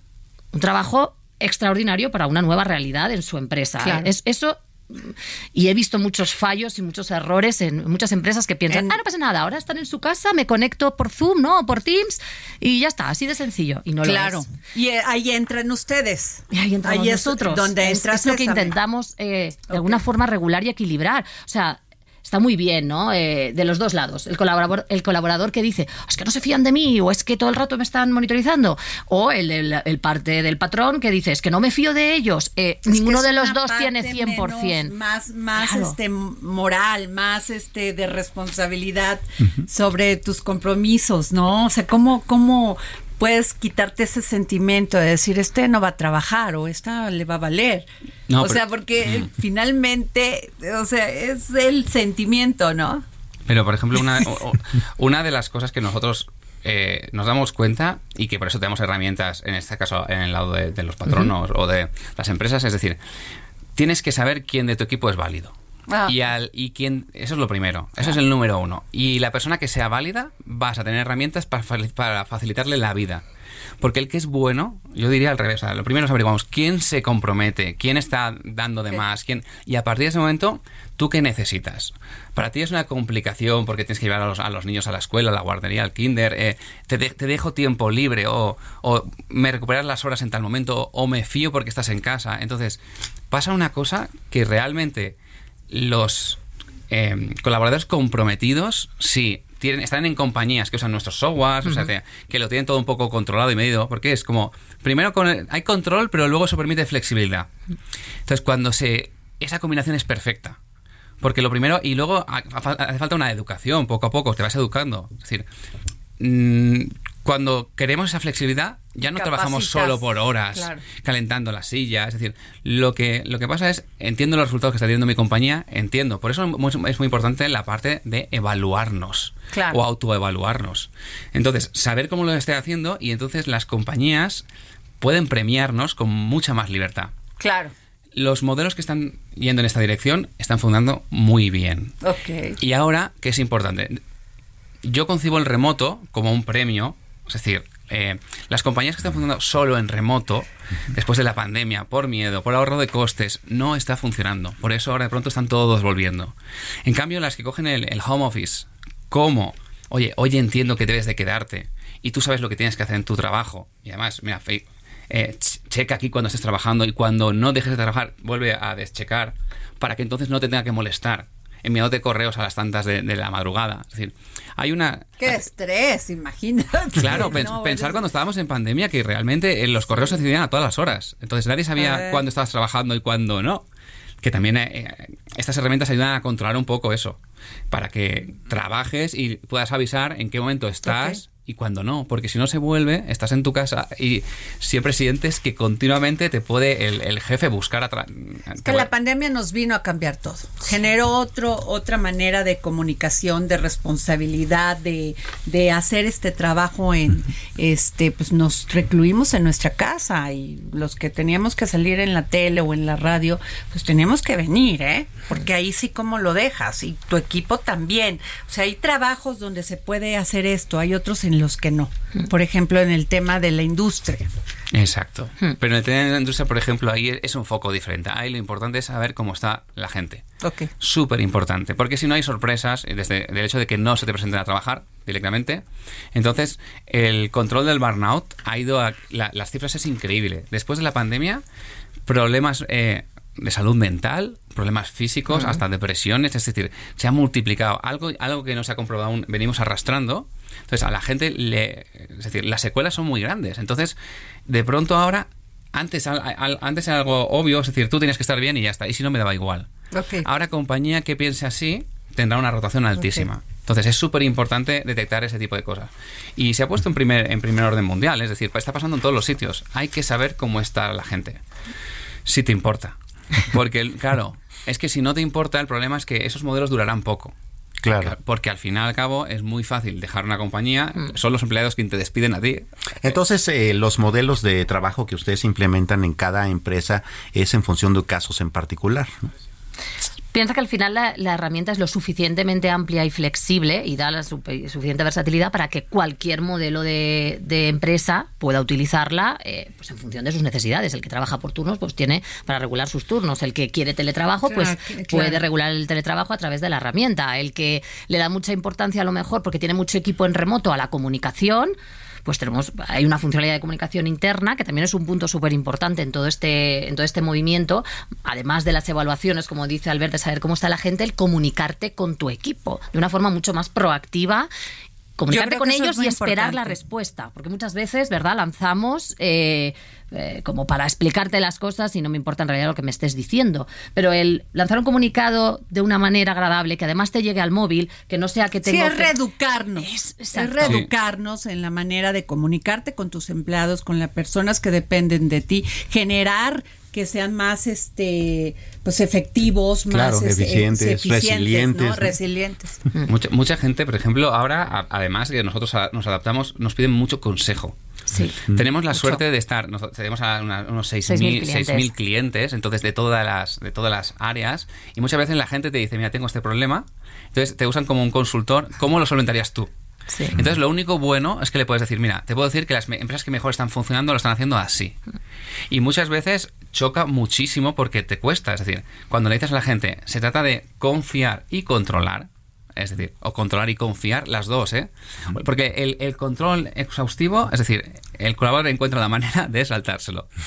un trabajo extraordinario para una nueva realidad en su empresa. Es, eso y he visto muchos fallos y muchos errores en muchas empresas que piensan, ah, no pasa nada, ahora están en su casa, me conecto por Zoom, ¿no? O por Teams y ya está, así de sencillo. Y no claro. lo es. Y eh, ahí entran ustedes. Y ahí entramos nosotros. donde es, es lo que intentamos eh, de alguna forma regular y equilibrar. O sea, está muy bien, ¿no? Eh, de los dos lados. El colaborador, el colaborador que dice, es que no se fían de mí, o es que todo el rato me están monitorizando, o el, el, parte del patrón que dice, es que no me fío de ellos. Eh, ninguno de los dos tiene 100%. más más este, moral, más este de responsabilidad sobre tus compromisos, ¿no? O sea, ¿cómo, cómo puedes quitarte ese sentimiento de decir, este no va a trabajar o esta le va a valer. o sea, porque mm. finalmente, o sea, es el sentimiento, ¿no? Pero, por ejemplo, una, una de las cosas que nosotros eh, nos damos cuenta y que por eso tenemos herramientas, en este caso en el lado de, los patronos o de las empresas, es decir, tienes que saber quién de tu equipo es válido. Ah. Y, al, y quién, eso es lo primero, eso es el número uno. Y la persona que sea válida, vas a tener herramientas para, para facilitarle la vida. Porque el que es bueno, yo diría al revés. lo primero es averiguamos quién se compromete, quién está dando de más, quién. Y a partir de ese momento, ¿tú qué necesitas? Para ti es una complicación porque tienes que llevar a los, a los niños a la escuela, a la guardería, al kinder. Eh, te, te, dejo tiempo libre o, o me recuperas las horas en tal momento o me fío porque estás en casa. Entonces, pasa una cosa que realmente los eh, colaboradores comprometidos, sí, están en compañías que usan nuestros softwares, o sea, que, lo tienen todo un poco controlado y medido, porque es como, primero con hay control, pero luego eso permite flexibilidad. Entonces, cuando se esa combinación es perfecta. Porque lo primero, y luego hace falta una educación, poco a poco, te vas educando. Es decir, mm, cuando queremos esa flexibilidad, ya no trabajamos solo por horas calentando la silla. Es decir, lo que, lo que pasa es, entiendo los resultados que está teniendo mi compañía, entiendo. Por eso es muy importante la parte de evaluarnos o autoevaluarnos. Entonces, saber cómo lo estoy haciendo y entonces las compañías pueden premiarnos con mucha más libertad. Claro. Los modelos que están yendo en esta dirección están funcionando muy bien. Okay. Y ahora, ¿qué es importante? Yo concibo el remoto como un premio es decir, eh, las compañías que están funcionando solo en remoto, después de la pandemia, por miedo, por ahorro de costes, no está funcionando. Por eso ahora de pronto están todos volviendo. En cambio, las que cogen el, home office, como, oye, oye, entiendo que debes de quedarte y tú sabes lo que tienes que hacer en tu trabajo. Y además, mira, eh, checa aquí cuando estés trabajando y cuando no dejes de trabajar, vuelve a deschecar para que entonces no te tenga que molestar enviándote correos a las tantas de, la madrugada. Es decir, hay una... ¡Qué estrés! Imagínate. Claro, pensar cuando estábamos en pandemia que realmente eh, los correos se recibían a todas las horas. Entonces nadie sabía cuándo estabas trabajando y cuándo no. Que también eh, eh, estas herramientas ayudan a controlar un poco eso. Para que trabajes y puedas avisar en qué momento estás y cuando no, porque si no se vuelve, estás en tu casa y siempre sientes que continuamente te puede el, jefe buscar atrás. Es que la pandemia nos vino a cambiar todo. Generó otro, otra manera de comunicación, de responsabilidad, de, de hacer este trabajo en, este, pues nos recluimos en nuestra casa y los que teníamos que salir en la tele o en la radio, pues teníamos que venir, ¿eh? Porque ahí sí como lo dejas y tu equipo también. O sea, hay trabajos donde se puede hacer esto, hay otros en los que no. Por ejemplo, en el tema de la industria. Exacto. Hmm. Pero en el tema de la industria, por ejemplo, ahí es un foco diferente. Ahí lo importante es saber cómo está la gente. Okay. Súper importante. Porque si no hay sorpresas, desde el hecho de que no se te presenten a trabajar directamente, entonces el control del burnout ha ido a. las cifras es increíble. Después de la pandemia, problemas. Eh, de salud mental, problemas físicos, hasta depresiones, es decir, se ha multiplicado. Algo, algo que no se ha comprobado aún, venimos arrastrando, entonces, a la gente le. Es decir, las secuelas son muy grandes. Entonces, de pronto ahora, antes, antes era algo obvio, es decir, tú tienes que estar bien y ya está. Y si no, me daba igual. Ahora, compañía que piense así tendrá una rotación altísima. Entonces es súper importante detectar ese tipo de cosas. Y se ha puesto en primer, en primer orden mundial, es decir, está pasando en todos los sitios. Hay que saber cómo está la gente. Si te importa. Porque, claro, es que si no te importa, el problema es que esos modelos durarán poco. Claro. Porque al final al cabo es muy fácil dejar una compañía, mm. son los empleados quienes te despiden a ti. Entonces, eh, los modelos de trabajo que ustedes implementan en cada empresa es en función de casos en particular. ¿no? Piensa que al final la, herramienta es lo suficientemente amplia y flexible y da la suficiente versatilidad para que cualquier modelo de, empresa pueda utilizarla eh, pues en función de sus necesidades. El que trabaja por turnos pues tiene para regular sus turnos. El que quiere teletrabajo pues puede regular el teletrabajo a través de la herramienta. El que le da mucha importancia a lo mejor porque tiene mucho equipo en remoto a la comunicación pues tenemos, hay una funcionalidad de comunicación interna que también es un punto súper importante en todo este, en todo este movimiento, además de las evaluaciones, como dice Albert, de saber cómo está la gente, el comunicarte con tu equipo de una forma mucho más proactiva comunicarte con ellos y esperar la respuesta. Porque muchas veces, ¿verdad? Lanzamos, eh, eh, como para explicarte las cosas y no me importa en realidad lo que me estés diciendo. Pero el lanzar un comunicado de una manera agradable, que además te llegue al móvil, que no sea que tengo Sí, es que- reeducarnos. Es, reeducarnos en la manera de comunicarte con tus empleados, con las personas que dependen de ti, generar que sean más este pues efectivos, Claro, más este, eficientes, eficientes, resilientes, ¿no? ¿no? resilientes. Mucha, mucha gente, por ejemplo, ahora, a- además que nosotros a- nos adaptamos, nos piden mucho consejo. Sí. Tenemos la Mucho. suerte de estar, nos- tenemos a una- unos 6.000 6.000 clientes. 6.000 clientes, entonces de todas, las, de todas las áreas, y muchas veces la gente te dice, mira, tengo este problema, entonces te usan como un consultor, ¿cómo lo solventarías tú? Entonces lo único bueno es que le puedes decir, mira, te puedo decir que las empresas que mejor están funcionando lo están haciendo así. Y muchas veces choca muchísimo porque te cuesta, es decir, cuando le dices a la gente, se trata de confiar y controlar, es decir, o controlar y confiar, las dos, ¿eh? Porque el, el control exhaustivo, es decir, el colaborador encuentra la manera de saltárselo.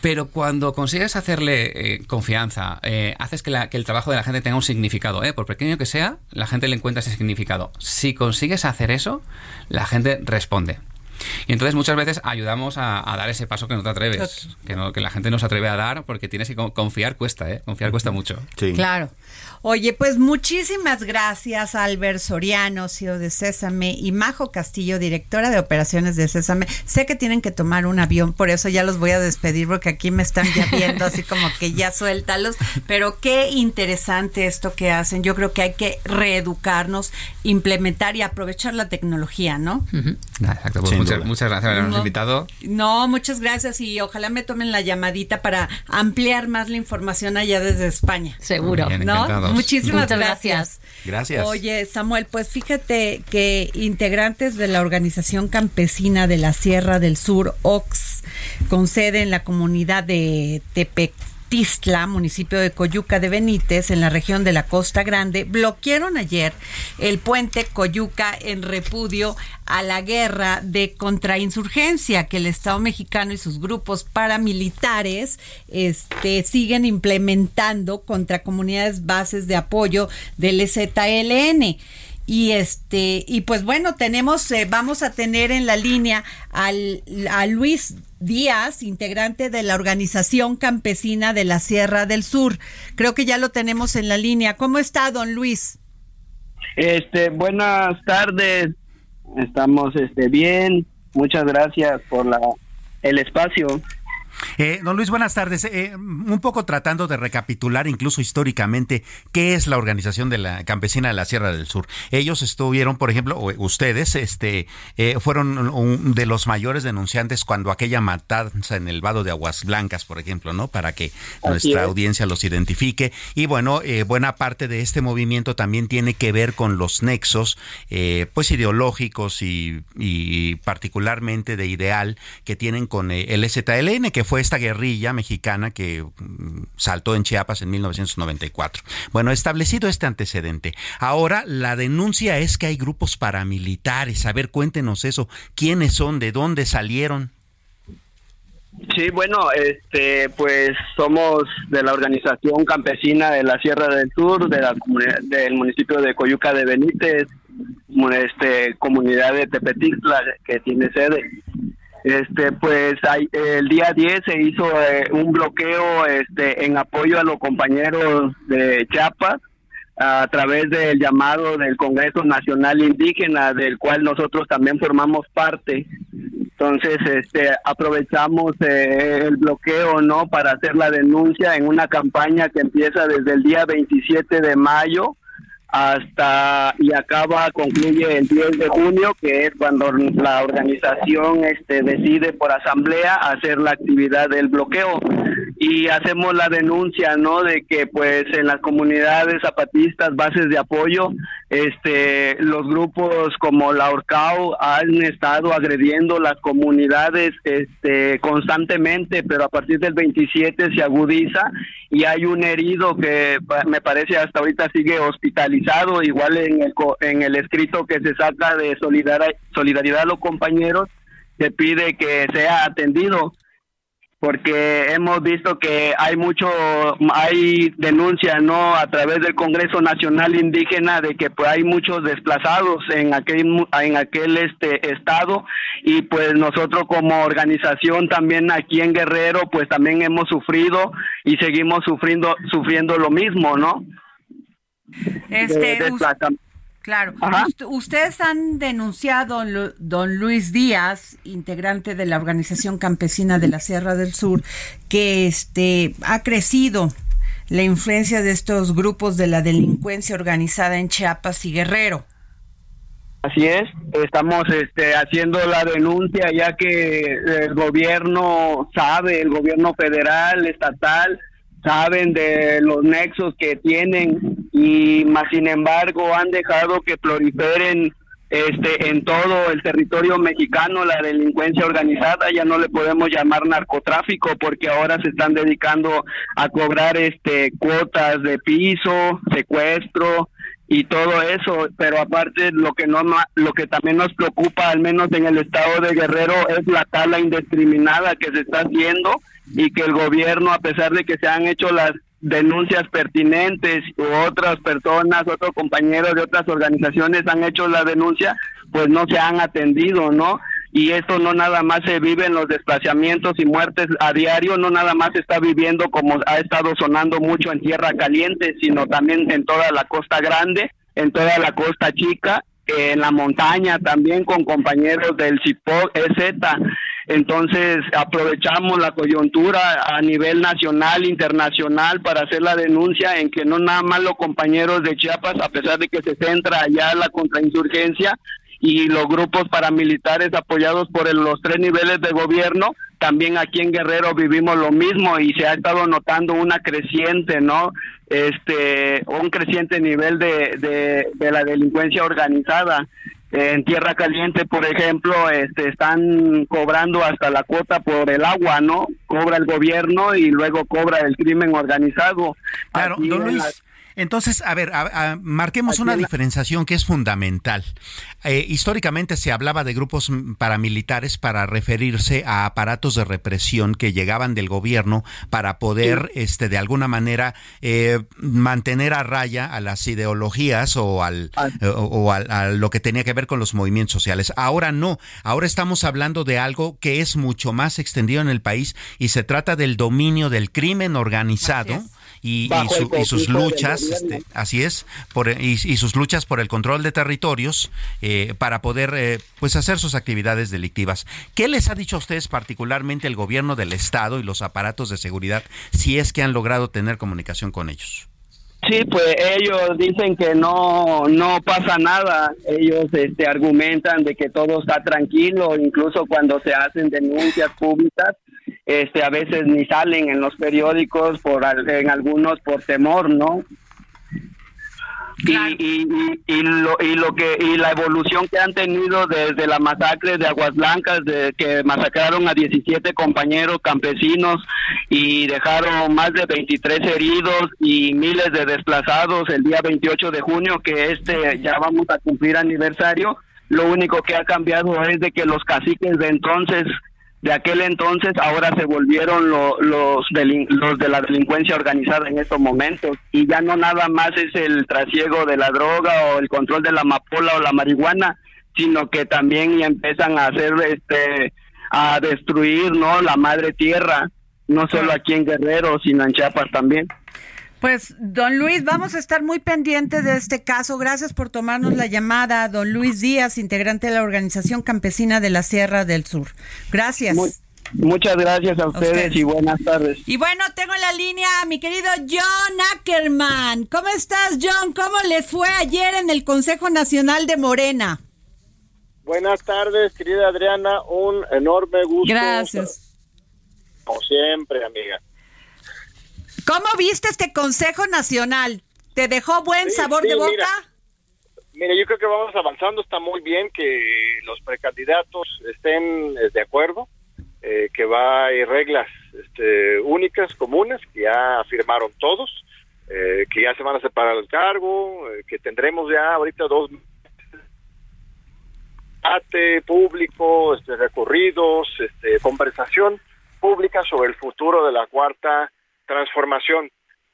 Pero cuando consigues hacerle eh, confianza, eh, haces que, la- que el trabajo de la gente tenga un significado, ¿eh? por pequeño que sea, la gente le encuentra ese significado. Si consigues hacer eso, la gente responde. Y entonces muchas veces ayudamos a, a dar ese paso que no te atreves, que, no, que la gente no se atreve a dar porque tienes que co- confiar cuesta, ¿eh? Confiar cuesta mucho. Claro. Oye, pues muchísimas gracias Albert Soriano, CEO de Sésame, y Majo Castillo, directora de operaciones de Sésame. Sé que tienen que tomar un avión, por eso ya los voy a despedir porque aquí me están ya viendo así como que ya suéltalos, pero qué interesante esto que hacen. Yo creo que hay que reeducarnos, implementar y aprovechar la tecnología, ¿no? Ah, Exacto, pues muchas, gracias por habernos No. invitado. No, muchas gracias y ojalá me tomen la llamadita para ampliar más la información allá desde España. Seguro. Bien, ¿No? Muchísimas Muchas gracias. Gracias. Oye, Samuel, pues fíjate que integrantes de la Organización Campesina de la Sierra del Sur, OX, con sede en la comunidad de Tepetistla, municipio de Coyuca de Benítez, en la región de la Costa Grande, bloquearon ayer el puente Coyuca en repudio a la guerra de contrainsurgencia que el Estado mexicano y sus grupos paramilitares este, siguen implementando contra comunidades bases de apoyo del EZLN. Y este, y pues bueno, tenemos, eh, vamos a tener en la línea al, a Luis Díaz, integrante de la Organización Campesina de la Sierra del Sur. Creo que ya lo tenemos en la línea. ¿Cómo está, don Luis? Este, buenas tardes. Estamos este bien. Muchas gracias por la el espacio. Eh, don Luis, buenas tardes. Eh, un poco tratando de recapitular incluso históricamente qué es la organización de la campesina de la Sierra del Sur. Ellos estuvieron, por ejemplo, o, ustedes, este, eh, fueron un de los mayores denunciantes cuando aquella matanza en el vado de Aguas Blancas, por ejemplo, ¿no? Para que nuestra es. audiencia los identifique. Y bueno, eh, buena parte de este movimiento también tiene que ver con los nexos, eh, pues ideológicos y, y particularmente de ideal que tienen con eh, el ZLN, que fue esta guerrilla mexicana que mm, saltó en Chiapas en 1994. Bueno, establecido este antecedente, ahora la denuncia es que hay grupos paramilitares. A ver, cuéntenos eso. ¿Quiénes son? ¿De dónde salieron? Sí, bueno, este, pues somos de la organización campesina de la Sierra del Sur, de la del municipio de Coyuca de Benítez, este, comunidad de Tepetixtla que tiene sede. Este, pues el día 10 se hizo eh, un bloqueo este, en apoyo a los compañeros de Chiapas a través del llamado del Congreso Nacional Indígena, del cual nosotros también formamos parte. Entonces, este, aprovechamos eh, el bloqueo, ¿no? Para hacer la denuncia en una campaña que empieza desde el día 27 de mayo hasta y acaba, concluye el 10 de junio, que es cuando la organización este, decide por asamblea hacer la actividad del bloqueo. Y hacemos la denuncia, ¿no? De que, pues, en las comunidades zapatistas, bases de apoyo, este, los grupos como la Orcao han estado agrediendo las comunidades este, constantemente, pero a partir del 27 se agudiza y hay un herido que me parece hasta ahorita sigue hospitalizado, igual en el, en el escrito que se saca de solidar- solidaridad a los compañeros, se pide que sea atendido. Porque hemos visto que hay mucho, hay denuncia, ¿no? A través del Congreso Nacional Indígena de que pues hay muchos desplazados en aquel, en aquel este estado y pues nosotros como organización también aquí en Guerrero pues también hemos sufrido y seguimos sufriendo, sufriendo lo mismo, ¿no? Este, Claro. ustedes han denunciado, don Luis Díaz, integrante de la organización campesina de la Sierra del Sur, que este ha crecido la influencia de estos grupos de la delincuencia organizada en Chiapas y Guerrero. Así es, estamos este, haciendo la denuncia ya que el gobierno sabe, el gobierno federal, estatal, saben de los nexos que tienen y más sin embargo han dejado que proliferen este en todo el territorio mexicano la delincuencia organizada ya no le podemos llamar narcotráfico porque ahora se están dedicando a cobrar este cuotas de piso secuestro y todo eso pero aparte lo que no lo que también nos preocupa al menos en el estado de Guerrero es la tala indiscriminada que se está haciendo y que el gobierno, a pesar de que se han hecho las denuncias pertinentes u otras personas, otros compañeros de otras organizaciones han hecho la denuncia, pues no se han atendido, ¿no? Y esto no nada más se vive en los desplazamientos y muertes a diario, no nada más se está viviendo como ha estado sonando mucho en Tierra Caliente, sino también en toda la Costa Grande, en toda la Costa Chica, en la montaña también con compañeros del CIPOC, EZ, entonces aprovechamos la coyuntura a nivel nacional, internacional para hacer la denuncia en que no nada más los compañeros de Chiapas, a pesar de que se centra allá la contrainsurgencia y los grupos paramilitares apoyados por los tres niveles de gobierno, también aquí en Guerrero vivimos lo mismo y se ha estado notando una creciente, ¿no? Este, un creciente nivel de, de la delincuencia organizada en Tierra Caliente, por ejemplo, este, están cobrando hasta la cuota por el agua, ¿no? Cobra el gobierno y luego cobra el crimen organizado. Claro, don Luis. Entonces, a ver, marquemos una diferenciación que es fundamental. Eh, históricamente se hablaba de grupos paramilitares para referirse a aparatos de represión que llegaban del gobierno para poder, este, de alguna manera, eh, mantener a raya a las ideologías o al ah. eh, o, a, lo que tenía que ver con los movimientos sociales. Ahora no. Ahora estamos hablando de algo que es mucho más extendido en el país y se trata del dominio del crimen organizado y, sus luchas, este, así es, por, y, sus luchas por el control de territorios eh, para poder eh, pues hacer sus actividades delictivas. ¿Qué les ha dicho a ustedes particularmente el gobierno del estado y los aparatos de seguridad si es que han logrado tener comunicación con ellos? Sí, pues ellos dicen que no no pasa nada. Ellos este argumentan de que todo está tranquilo, incluso cuando se hacen denuncias públicas, este a veces ni salen en los periódicos por en algunos por temor, ¿no? Y, y, lo, y lo que y la evolución que han tenido desde la masacre de Aguas Blancas de que masacraron a 17 compañeros campesinos y dejaron más de 23 heridos y miles de desplazados el día 28 de junio que este ya vamos a cumplir aniversario. Lo único que ha cambiado es de que los caciques de entonces de aquel entonces ahora se volvieron los, los de la delincuencia organizada en estos momentos y ya no nada más es el trasiego de la droga o el control de la amapola o la marihuana, sino que también empiezan a hacer este a destruir, ¿no? la madre tierra, no solo aquí en Guerrero, sino en Chiapas también. Pues, don Luis, vamos a estar muy pendientes de este caso. Gracias por tomarnos la llamada, don Luis Díaz, integrante de la Organización Campesina de la Sierra del Sur. Gracias. muchas gracias a ustedes, y buenas tardes. Y bueno, tengo en la línea a mi querido John Ackerman. ¿Cómo estás, John? ¿Cómo les fue ayer en el Consejo Nacional de Morena? Buenas tardes, querida Adriana. Un enorme gusto. Gracias. Como siempre, amiga. ¿Cómo viste este Consejo Nacional? ¿Te dejó buen sabor de boca? Mira, yo creo que vamos avanzando. Está muy bien que los precandidatos estén eh, de acuerdo, eh, que va a reglas este, únicas, comunes, que ya firmaron todos, eh, que ya se van a separar el cargo, que tendremos ya ahorita dos debate público, este, recorridos, este, conversación pública sobre el futuro de la cuarta transformación.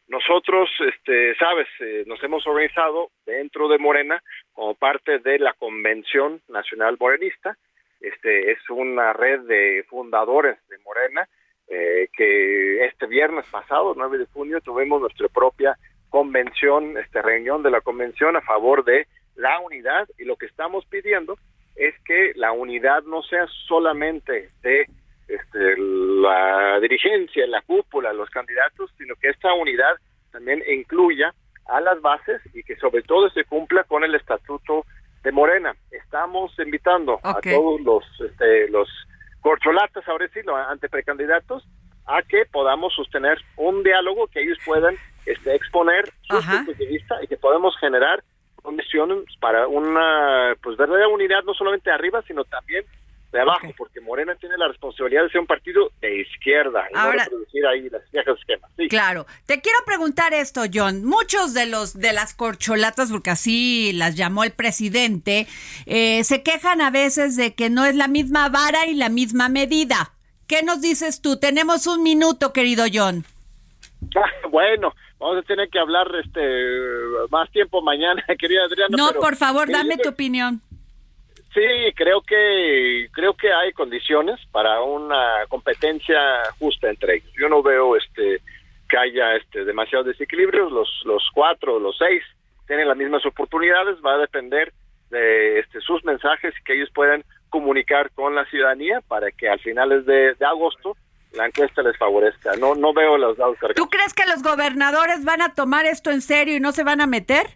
Nosotros, este, sabes, eh, nos hemos organizado dentro de Morena como parte de la Convención Nacional Morenista. Este es una red de fundadores de Morena eh, que este viernes pasado, 9 de junio, tuvimos nuestra propia convención, este reunión de la convención a favor de la unidad y lo que estamos pidiendo es que la unidad no sea solamente de este, la dirigencia, la cúpula, los candidatos, sino que esta unidad también incluya a las bases y que sobre todo se cumpla con el estatuto de Morena. Estamos invitando a todos los este, los corcholatas, ahora sí, ante precandidatos, a que podamos sostener un diálogo que ellos puedan este, exponer sus puntos de vista y que podamos generar condiciones para una pues verdadera unidad no solamente arriba sino también de abajo porque Morena tiene la responsabilidad de ser un partido de izquierda y Ahora, no reproducir ahí las viejas esquemas claro te quiero preguntar esto John muchos de los de las corcholatas porque así las llamó el presidente eh, se quejan a veces de que no es la misma vara y la misma medida ¿qué nos dices tú? tenemos un minuto querido John bueno vamos a tener que hablar este más tiempo mañana, querida Adriana. No, por favor, dame tu opinión. Sí, creo que creo que hay condiciones para una competencia justa entre ellos. Yo no veo este que haya este demasiados desequilibrios. Los los cuatro, los seis tienen las mismas oportunidades. Va a depender de este sus mensajes y que ellos puedan comunicar con la ciudadanía para que al finales de, de agosto la encuesta les favorezca. No, no veo los dados cargados. ¿Tú crees que los gobernadores van a tomar esto en serio y no se van a meter?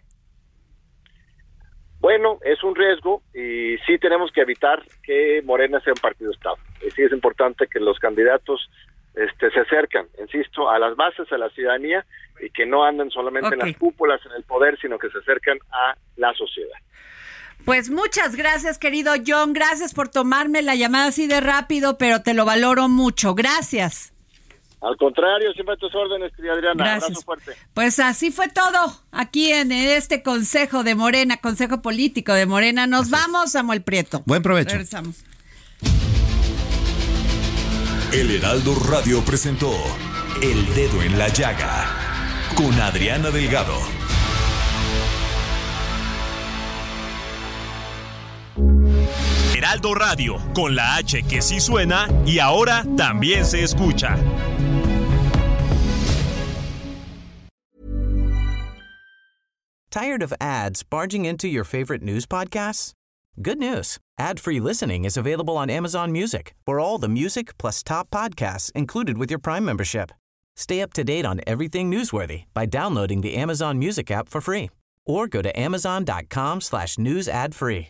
Bueno, es un riesgo y sí tenemos que evitar que Morena sea un partido estado. Y sí es importante que los candidatos este, se acercan, insisto, a las bases, a la ciudadanía y que no anden solamente en las cúpulas, en el poder, sino que se acercan a la sociedad. Pues muchas gracias, querido John. Gracias por tomarme la llamada así de rápido, pero te lo valoro mucho. Gracias. Al contrario, siempre a tus órdenes, querida Adriana. Gracias. Abrazo fuerte. Pues así fue todo aquí en este Consejo de Morena, Consejo Político de Morena. Nos vamos, Samuel Prieto. Buen provecho. Regresamos. El Heraldo Radio presentó El Dedo en la Llaga con Adriana Delgado. Heraldo Radio, con la H que sí suena y ahora también se escucha. Tired of ads barging into your favorite news podcasts? Good news. Ad-free listening is available on Amazon Music. For all the music plus top podcasts included with your Prime membership. Stay up to date on everything newsworthy by downloading the Amazon Music app for free or go to amazon.com slash news ad free.